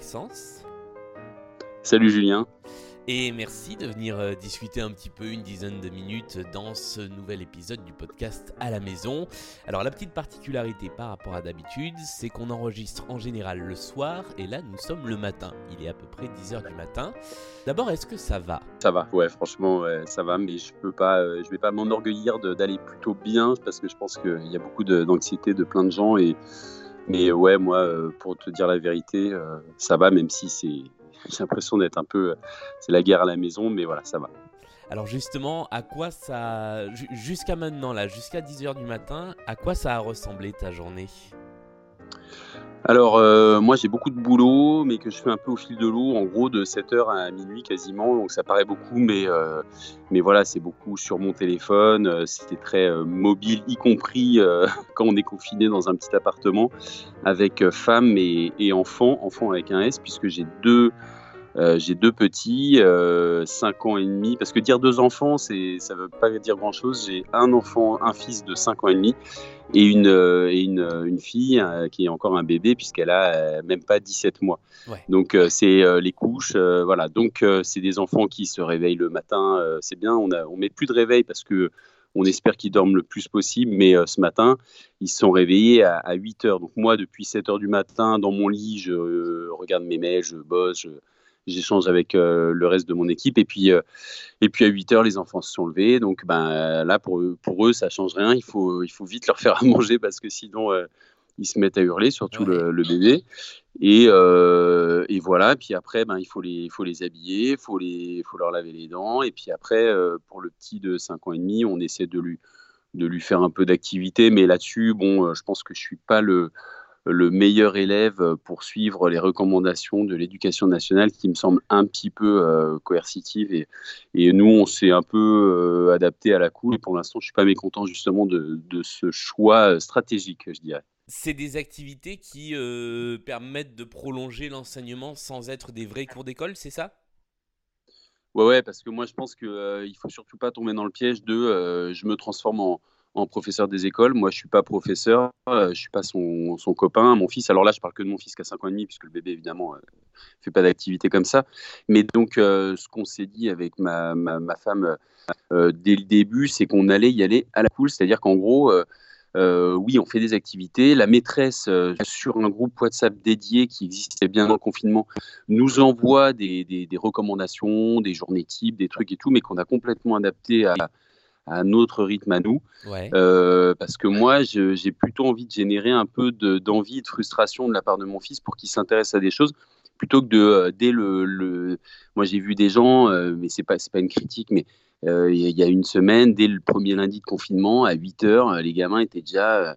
Maxence. Salut Julien. Et merci de venir euh, discuter un petit peu une dizaine de minutes dans ce nouvel épisode du podcast à la maison. Alors la petite particularité par rapport à d'habitude, c'est qu'on enregistre en général le soir et là nous sommes le matin. Il est à peu près 10h du matin. D'abord, est-ce que ça va? Ça va, ouais, franchement, ça va, mais je peux pas, euh, je vais pas m'enorgueillir d'aller plutôt bien parce que je pense qu'il y a beaucoup d'anxiété de, plein de gens et mais ouais, moi, euh, pour te dire la vérité, ça va, même si c'est j'ai l'impression d'être un peu. C'est la guerre à la maison, mais voilà, ça va. Alors justement, à quoi ça... Jusqu'à maintenant, là, jusqu'à 10h du matin, à quoi ça a ressemblé ta journée? Alors, euh, moi, j'ai beaucoup de boulot, mais que je fais un peu au fil de l'eau, en gros, de 7h à minuit quasiment. Donc, ça paraît beaucoup, mais, euh, mais voilà, c'est beaucoup sur mon téléphone. Euh, c'était très mobile, y compris quand on est confiné dans un petit appartement avec femme et, et enfants, enfants avec un S, puisque j'ai deux euh, j'ai deux petits, 5 euh, ans et demi. Parce que dire deux enfants, c'est, ça ne veut pas dire grand-chose. J'ai un enfant, un fils de 5 ans et demi et une, euh, et une, une fille qui est encore un bébé puisqu'elle a même pas 17 mois. Donc c'est les couches, voilà. Donc c'est des enfants qui se réveillent le matin. c'est bien, on ne on met plus de réveil parce que on espère qu'ils dorment le plus possible, mais ce matin, ils se sont réveillés à, à 8 heures. Donc moi, depuis 7 heures du matin, dans mon lit, je regarde mes mails, je bosse, je, j'échange avec euh, le reste de mon équipe. Et puis, euh, et puis à 8 heures, les enfants se sont levés. Donc ben, là, pour, pour eux, ça change rien. Il faut, il faut vite leur faire à manger parce que sinon, euh, ils se mettent à hurler, surtout le, bébé. Et, et, voilà. Puis après, ben, il, faut les, faut les habiller, il faut, les, faut leur laver les dents. Et puis après, pour le petit de 5 ans et demi, on essaie de lui, de lui faire un peu d'activité. Mais là-dessus, bon, je pense que je suis pas le le meilleur élève pour suivre les recommandations de l'éducation nationale qui me semble un petit peu euh, coercitive. Et, et, nous, on s'est un peu euh, adapté à la cool. Et pour l'instant, je ne suis pas mécontent justement de, de, ce choix euh, stratégique, je dirais. C'est des activités qui permettent de prolonger l'enseignement sans être des vrais cours d'école, c'est ça? Ouais, ouais, parce que moi, je pense qu'il ne faut surtout pas tomber dans le piège de je me transforme en en professeur des écoles. Moi, je suis pas professeur, euh, je suis pas son, copain, mon fils. Alors là, je parle que de mon fils qui a 5 ans et demi, puisque le bébé, évidemment, euh, fait pas d'activité comme ça. Mais donc, euh, ce qu'on s'est dit avec ma, femme dès le début, c'est qu'on allait y aller à la cool. C'est-à-dire qu'en gros, oui, on fait des activités. La maîtresse, sur un groupe WhatsApp dédié qui existait bien le confinement, nous envoie des, des recommandations, des journées types, des trucs et tout, mais qu'on a complètement adapté à à notre rythme à nous. Euh, parce que moi, j'ai plutôt envie de générer un peu d'envie, de, de, frustration de la part de mon fils pour qu'il s'intéresse à des choses plutôt que de euh, dès le, moi j'ai vu des gens euh, mais c'est pas c'est pas une critique mais il y a une semaine dès le premier lundi de confinement à 8 heures les gamins étaient déjà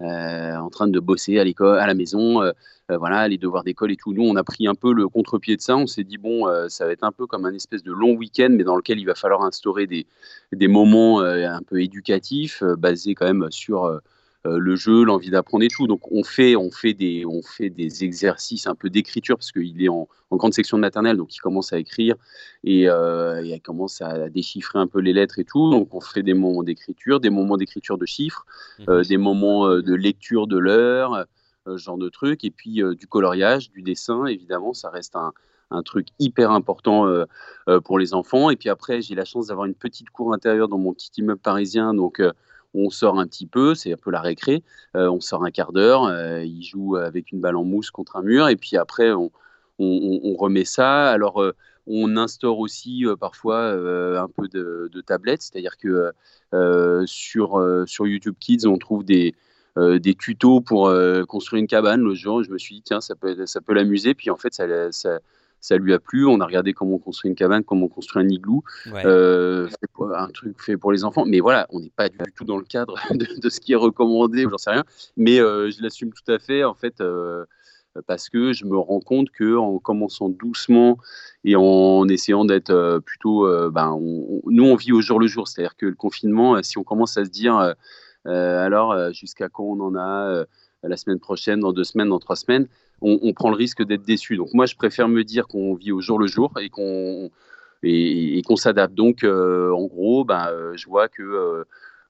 en train de bosser à l'école, à la maison, euh, euh, voilà, les devoirs d'école et tout. Nous, on a pris un peu le contre-pied de ça. On s'est dit bon, ça va être un peu comme un espèce de long week-end, mais dans lequel il va falloir instaurer des, des moments un peu éducatifs, basés quand même sur euh, le jeu, l'envie d'apprendre et tout. Donc on fait, on fait, des, on fait des exercices un peu d'écriture parce qu'il est en, grande section de maternelle, donc il commence à écrire et, euh, il commence à déchiffrer un peu les lettres et tout. Donc on fait des moments d'écriture, des moments d'écriture de chiffres, mhm. euh, des moments de lecture de l'heure, ce genre de trucs, et puis du coloriage, du dessin, évidemment, ça reste un, un truc hyper important pour les enfants. Et puis après, j'ai la chance d'avoir une petite cour intérieure dans mon petit immeuble parisien, donc on sort un petit peu, c'est un peu la récré, euh, on sort un quart d'heure, euh, il joue avec une balle en mousse contre un mur, et puis après on, remet ça. Alors euh, on instaure aussi parfois un peu de, de tablette, c'est-à-dire que sur, sur YouTube Kids, on trouve des, des tutos pour construire une cabane. Le jour, je me suis dit, tiens, ça peut, ça peut l'amuser. Puis en fait, ça, ça, ça lui a plu. On a regardé comment on construit une cabane, comment on construit un igloo, euh, un truc fait pour les enfants. Mais voilà, on n'est pas du tout dans le cadre de, ce qui est recommandé, j'en sais rien. Mais euh, je l'assume tout à fait, en fait, euh, parce que je me rends compte que en commençant doucement et en essayant d'être plutôt, ben, nous on vit au jour le jour. C'est-à-dire que le confinement, si on commence à se dire, alors jusqu'à quand on en a la semaine prochaine, dans deux semaines, dans trois semaines, on, prend le risque d'être déçu. Donc moi, je préfère me dire qu'on vit au jour le jour et qu'on et, qu'on s'adapte. Donc, euh, en gros, ben, je vois que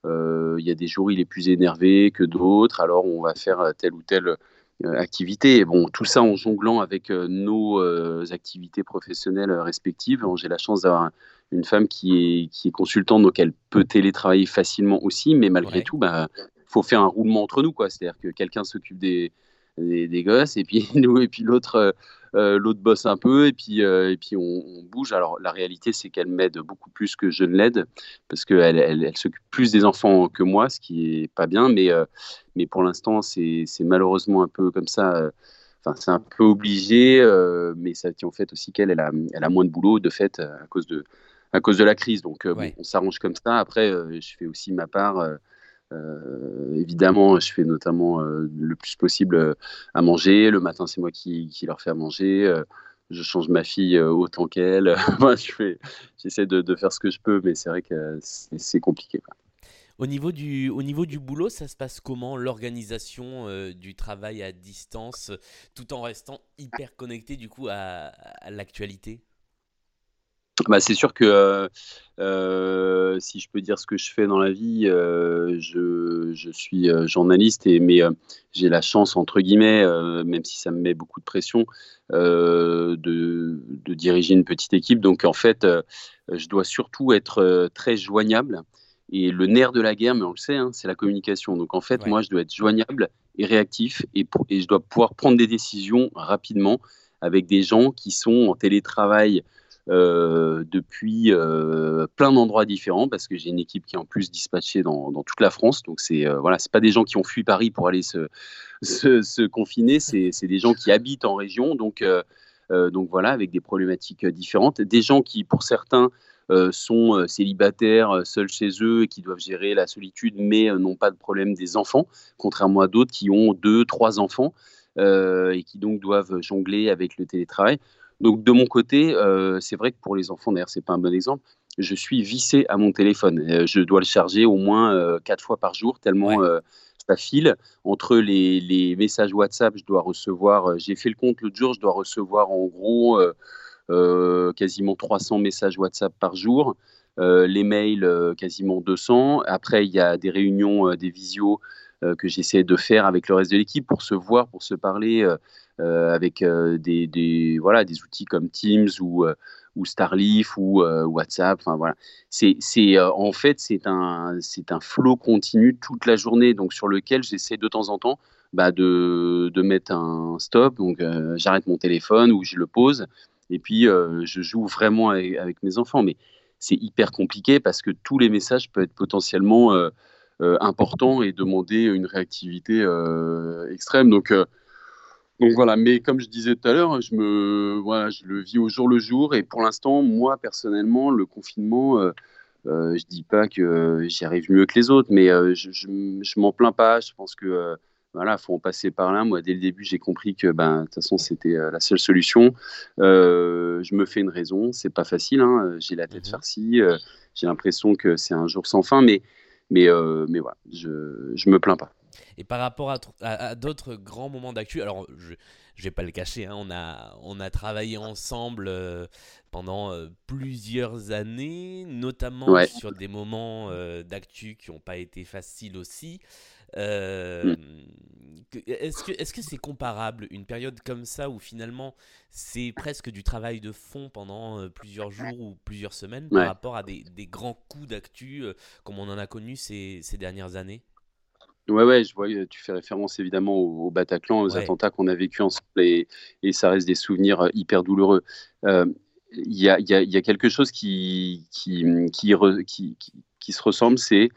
euh, il y a des jours il est plus énervé que d'autres. Alors, on va faire tel ou tel activités. Bon, tout ça en jonglant avec nos activités professionnelles respectives. J'ai la chance d'avoir une femme qui est, qui est consultante, donc elle peut télétravailler facilement aussi, mais malgré tout, bah, faut faire un roulement entre nous, quoi. C'est-à-dire que quelqu'un s'occupe des, des, gosses et puis nous et puis l'autre euh, euh, l'autre bosse un peu et puis euh, et puis on, bouge. Alors la réalité c'est qu'elle m'aide beaucoup plus que je ne l'aide parce qu'elle elle, elle, s'occupe plus des enfants que moi, ce qui est pas bien, mais mais pour l'instant c'est malheureusement un peu comme ça. Enfin, c'est un peu obligé, mais ça tient au fait aussi qu'elle elle a, elle a moins de boulot de fait à cause de à cause de la crise. Donc, bon, on s'arrange comme ça. Après, je fais aussi ma part. Euh, évidemment, je fais notamment le plus possible à manger. Le matin, c'est moi qui, leur fais à manger. je change ma fille autant qu'elle. J'essaie de, de, faire ce que je peux, mais c'est vrai que c'est compliqué. Au niveau, du, au niveau du boulot, ça se passe comment l'organisation du travail à distance, tout en restant hyper connecté du coup à l'actualité? Bah, c'est sûr que euh, euh, si je peux dire ce que je fais dans la vie, euh, je, je, suis journaliste, et, mais j'ai la chance, entre guillemets, même si ça me met beaucoup de pression, de, de, diriger une petite équipe. Donc en fait, je dois surtout être très joignable. Et le nerf de la guerre, mais on le sait, hein, c'est la communication. Donc en fait, moi, je dois être joignable et réactif, et, et je dois pouvoir prendre des décisions rapidement avec des gens qui sont en télétravail euh, depuis euh, plein d'endroits différents parce que j'ai une équipe qui est en plus dispatchée dans, toute la France. Donc c'est euh, voilà, c'est pas des gens qui ont fui Paris pour aller se, confiner, c'est des gens qui habitent en région. Donc donc voilà, avec des problématiques différentes. Des gens qui, pour certains, sont célibataires, seuls chez eux et qui doivent gérer la solitude, mais n'ont pas de problème des enfants, contrairement à d'autres qui ont deux, trois enfants et qui donc doivent jongler avec le télétravail. Donc de mon côté, euh, c'est vrai que pour les enfants, d'ailleurs, c'est pas un bon exemple. Je suis vissé à mon téléphone. Euh, je dois le charger au moins euh, quatre fois par jour, tellement ça file. Entre les, messages WhatsApp, je dois recevoir. J'ai fait le compte l'autre jour, je dois recevoir en gros quasiment 300 messages WhatsApp par jour. les mails, quasiment 200. Après, il y a des réunions, des visios que j'essaie de faire avec le reste de l'équipe pour se voir, pour se parler. Euh, avec euh, des, voilà, des outils comme Teams ou, euh, Starleaf ou WhatsApp. Enfin, voilà. c'est, en fait, c'est un, c'est un flow continu toute la journée, donc sur lequel j'essaie de temps en temps bah, de, de, mettre un stop. Donc, j'arrête mon téléphone ou je le pose. Et puis, je joue vraiment avec, mes enfants. Mais c'est hyper compliqué parce que tous les messages peuvent être potentiellement importants et demander une réactivité extrême. Donc, donc voilà, mais comme je disais tout à l'heure, je me, voilà, je le vis au jour le jour. Et pour l'instant, moi personnellement, le confinement, euh, euh, je dis pas que j'y arrive mieux que les autres, mais euh, je, je, m'en plains pas. Je pense que voilà, faut en passer par là. Moi, dès le début, j'ai compris que, ben, de toute façon, c'était la seule solution. je me fais une raison. C'est pas facile. Hein. J'ai la tête mmh farcie. j'ai l'impression que c'est un jour sans fin, mais, mais, mais voilà, je, je me plains pas. Et par rapport à, d'autres grands moments d'actu, alors je ne vais pas le cacher, hein, on, a, on a travaillé ensemble euh, pendant euh, plusieurs années, notamment sur des moments euh, d'actu qui n'ont pas été faciles aussi. Mm. Est-ce que est-ce que c'est comparable une période comme ça où finalement c'est presque du travail de fond pendant plusieurs jours ou plusieurs semaines par rapport à des, des grands coups d'actu comme on en a connu ces, ces dernières années? Ouais, ouais, je vois, tu fais référence évidemment au, Bataclan, aux attentats qu'on a vécu ensemble et, et, ça reste des souvenirs euh, hyper douloureux. Euh, il y, a, y, a, y, a, quelque chose qui, qui, qui, qui, qui se ressemble, c'est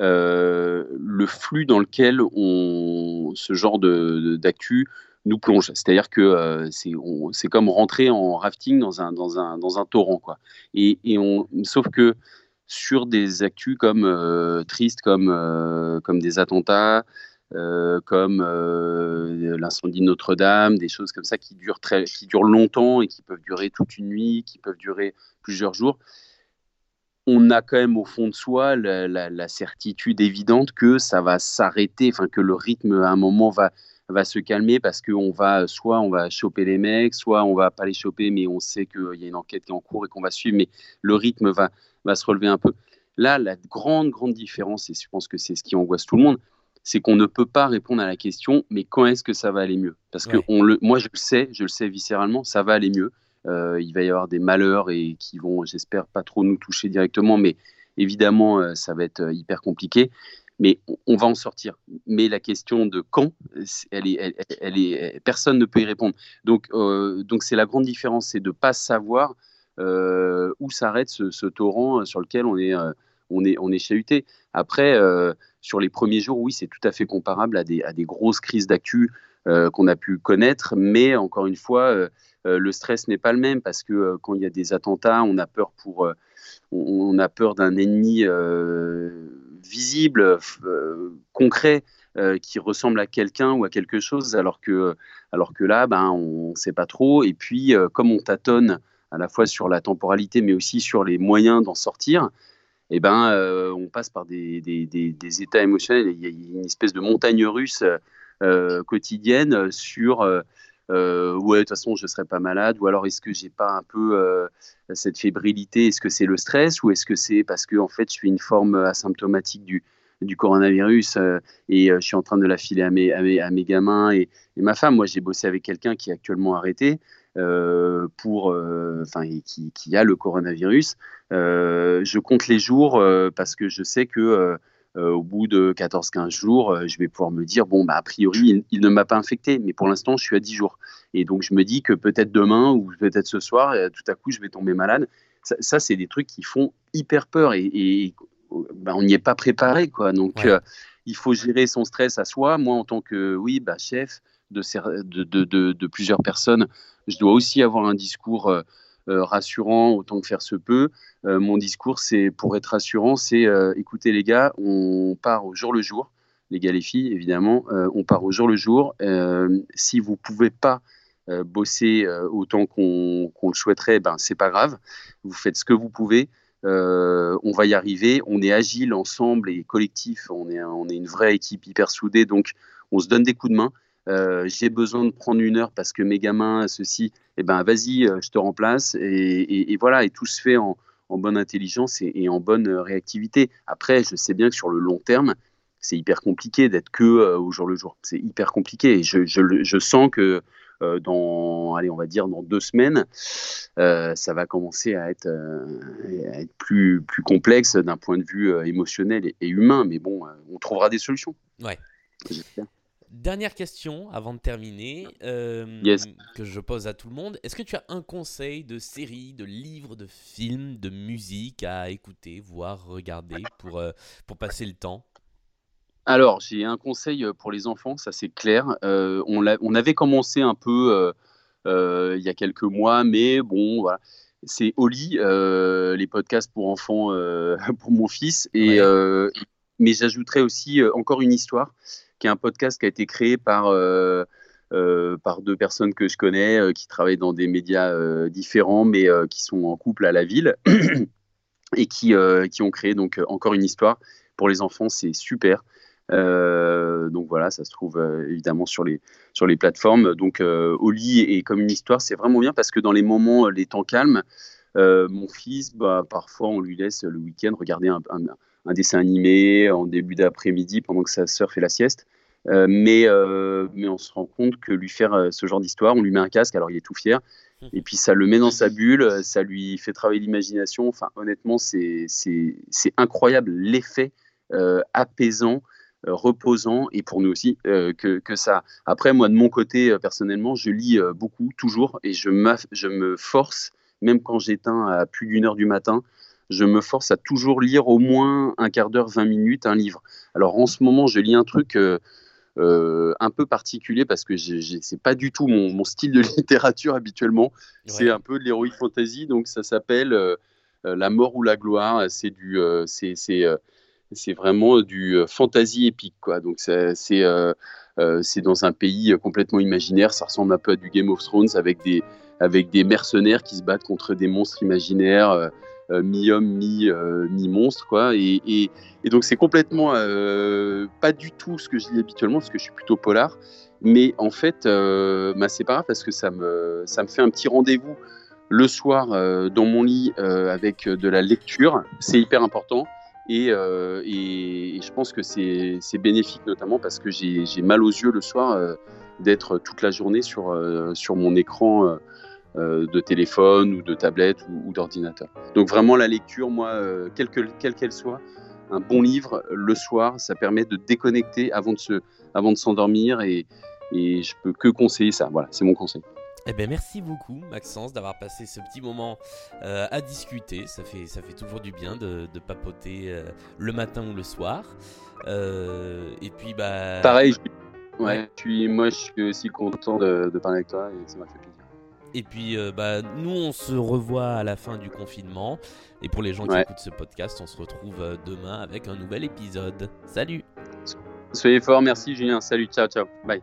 euh, le flux dans lequel on, ce genre d'actu nous plonge. C'est-à-dire que euh, c'est comme rentrer en rafting dans un, dans un, dans un torrent. Quoi. Et, et on, sauf que sur des actus comme euh, tristes, comme, euh, comme des attentats, euh, comme l'incendie de Notre-Dame, des choses comme ça qui durent, très, qui durent longtemps et qui peuvent durer toute une nuit, qui peuvent durer plusieurs jours. On a quand même au fond de soi la, certitude évidente que ça va s'arrêter, enfin que le rythme à un moment va, va se calmer parce qu'on va soit on va choper les mecs, soit on va pas les choper, mais on sait qu'il y a une enquête qui est en cours et qu'on va suivre, mais le rythme va, va se relever un peu. Là, la grande, grande différence, et je pense que c'est ce qui angoisse tout le monde, c'est qu'on ne peut pas répondre à la question, mais quand est-ce que ça va aller mieux? Parce que on le, moi, je le sais, je le sais viscéralement, ça va aller mieux. Euh, il va y avoir des malheurs et qui vont, j'espère, pas trop nous toucher directement, mais évidemment, euh, ça va être euh, hyper compliqué. Mais on va en sortir. Mais la question de quand, elle est, elle, est, personne ne peut y répondre. Donc, donc c'est la grande différence, c'est de pas savoir où s'arrête ce, torrent sur lequel on est, on est, on est chahuté. Après, sur les premiers jours, oui, c'est tout à fait comparable à des, à des grosses crises d'actu qu'on a pu connaître, mais encore une fois, euh, le stress n'est pas le même parce que euh, quand il y a des attentats, on a peur pour, euh, on, a peur d'un ennemi visible, concret. qui ressemble à quelqu'un ou à quelque chose, alors que, alors que là, ben, on ne sait pas trop. Et puis, comme on tâtonne à la fois sur la temporalité, mais aussi sur les moyens d'en sortir, eh ben, on passe par des, des, états émotionnels. Il y a une espèce de montagne russe quotidienne sur euh, ouais, de toute façon, je ne serai pas malade, ou alors est-ce que j'ai pas un peu euh, cette fébrilité, est-ce que c'est le stress, ou est-ce que c'est parce que en fait, je suis une forme asymptomatique du, du coronavirus euh, et je suis en train de la filer à mes, à mes, à mes gamins et, ma femme? Moi, j'ai bossé avec quelqu'un qui est actuellement arrêté pour, enfin, qui, qui, a le coronavirus. je compte les jours parce que je sais que euh, au bout de 14-15 jours, euh, je vais pouvoir me dire, bon, bah, a priori, il, ne m'a pas infecté, mais pour l'instant, je suis à 10 jours. Et donc, je me dis que peut-être demain ou peut-être ce soir, euh, tout à coup, je vais tomber malade. Ça, c'est des trucs qui font hyper peur et, bah, on n'y est pas préparé. Quoi. Donc, il faut gérer son stress à soi. Moi, en tant que oui, bah, chef de, plusieurs personnes, je dois aussi avoir un discours euh, rassurant autant que faire se peut. Euh, mon discours, c'est pour être rassurant, c'est euh, écoutez les gars, on part au jour le jour, les gars les filles évidemment, on part au jour le jour. si vous pouvez pas bosser autant qu'on le souhaiterait, ben c'est pas grave. Vous faites ce que vous pouvez. on va y arriver. On est agile ensemble et collectif. On est, on est une vraie équipe hyper soudée. Donc, on se donne des coups de main. Euh, j'ai besoin de prendre une heure parce que mes gamins, ceci, eh ben vas-y, euh, je te remplace. Et, voilà, et tout se fait en, bonne intelligence et, en bonne euh, réactivité. Après, je sais bien que sur le long terme, c'est hyper compliqué d'être que au jour le jour. C'est hyper compliqué. Et je, sens que dans, allez, on va dire dans deux semaines, ça va commencer à être, être plus, plus complexe d'un point de vue émotionnel et, humain. Mais bon, on trouvera des solutions. Ouais. Dernière question avant de terminer, euh, que je pose à tout le monde. Est-ce que tu as un conseil de série, de livre, de film, de musique à écouter, voir, regarder pour, euh, pour passer le temps? Alors, j'ai un conseil euh, pour les enfants, ça c'est clair. on, on, avait commencé un peu il y a quelques mois, mais bon, voilà. C'est Oli, les podcasts pour enfants pour mon fils. Et, mais j'ajouterais aussi encore une histoire qui est un podcast qui a été créé par, euh, euh, par deux personnes que je connais, euh, qui travaillent dans des médias différents, mais qui sont en couple à la ville, et qui, qui ont créé donc encore une histoire. Pour les enfants, c'est super. donc voilà, ça se trouve évidemment sur les, sur les plateformes. Donc au lit et comme une histoire, c'est vraiment bien parce que dans les moments, les temps calmes, mon fils, bah, parfois on lui laisse le week-end regarder un dessin animé en début d'après-midi pendant que sa sœur fait la sieste. Euh, mais, euh, mais on se rend compte que lui faire euh, ce genre d'histoire, on lui met un casque, alors il est tout fier, mmh. et puis ça le met dans sa bulle, ça lui fait travailler l'imagination. Enfin, honnêtement, c'est incroyable l'effet apaisant, reposant, et pour nous aussi, que, que, ça. Après, moi, de mon côté, personnellement, je lis beaucoup, toujours, et je, je me force, même quand j'éteins à plus d'une heure du matin, je me force à toujours lire au moins un quart d'heure, 20 minutes, un livre. Alors en ce moment, je lis un truc euh, euh, un peu particulier parce que c'est pas du tout mon, style de littérature habituellement. C'est un peu de l'héroïque fantasy, donc ça s'appelle euh, La mort ou la gloire. C'est du, c'est c'est vraiment du fantasy épique, quoi. Donc c'est c'est dans un pays complètement imaginaire. Ça ressemble un peu à du Game of Thrones avec des avec des mercenaires qui se battent contre des monstres imaginaires. Euh, mi-homme, euh, mi-monstre, quoi. Et, donc c'est complètement euh, pas du tout ce que je lis habituellement, parce que je suis plutôt polar. Mais en fait, bah, c'est pas grave parce que ça me, fait un petit rendez-vous le soir dans mon lit avec de la lecture. C'est hyper important. Et, je pense que c'est bénéfique notamment parce que j'ai mal aux yeux le soir d'être toute la journée sur mon écran de téléphone ou de tablette ou, d'ordinateur. Donc vraiment la lecture, moi, quelle qu'elle soit, un bon livre le soir, ça permet de déconnecter avant de se, avant de s'endormir et, et je peux que conseiller ça. Voilà, c'est mon conseil. Eh ben merci beaucoup Maxence d'avoir passé ce petit moment euh, à discuter. Ça fait, ça fait toujours du bien de, papoter euh, le matin ou le soir. Euh, et puis bah. Pareil. Je... Ouais, Puis moi je suis aussi content de, parler avec toi et ça m'a fait plaisir. Et puis bah nous on se revoit à la fin du confinement. Et pour les gens qui écoutent ce podcast, on se retrouve demain avec un nouvel épisode. Salut. Soyez forts, merci Julien. Salut, ciao, ciao. Bye.